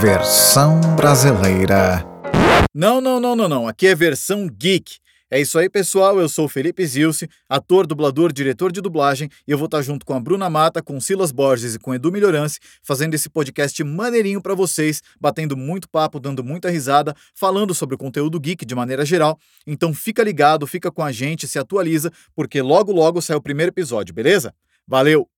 Versão brasileira. Não, não, não, não, não. Aqui é versão geek. É isso aí, pessoal. Eu sou o Felipe Zilce, ator, dublador, diretor de dublagem, e eu vou estar junto com a Bruna Mata, com Silas Borges e com Edu Melhorance, fazendo esse podcast maneirinho para vocês, batendo muito papo, dando muita risada, falando sobre o conteúdo geek de maneira geral. Então fica ligado, fica com a gente, se atualiza, porque logo logo sai o primeiro episódio, beleza? Valeu!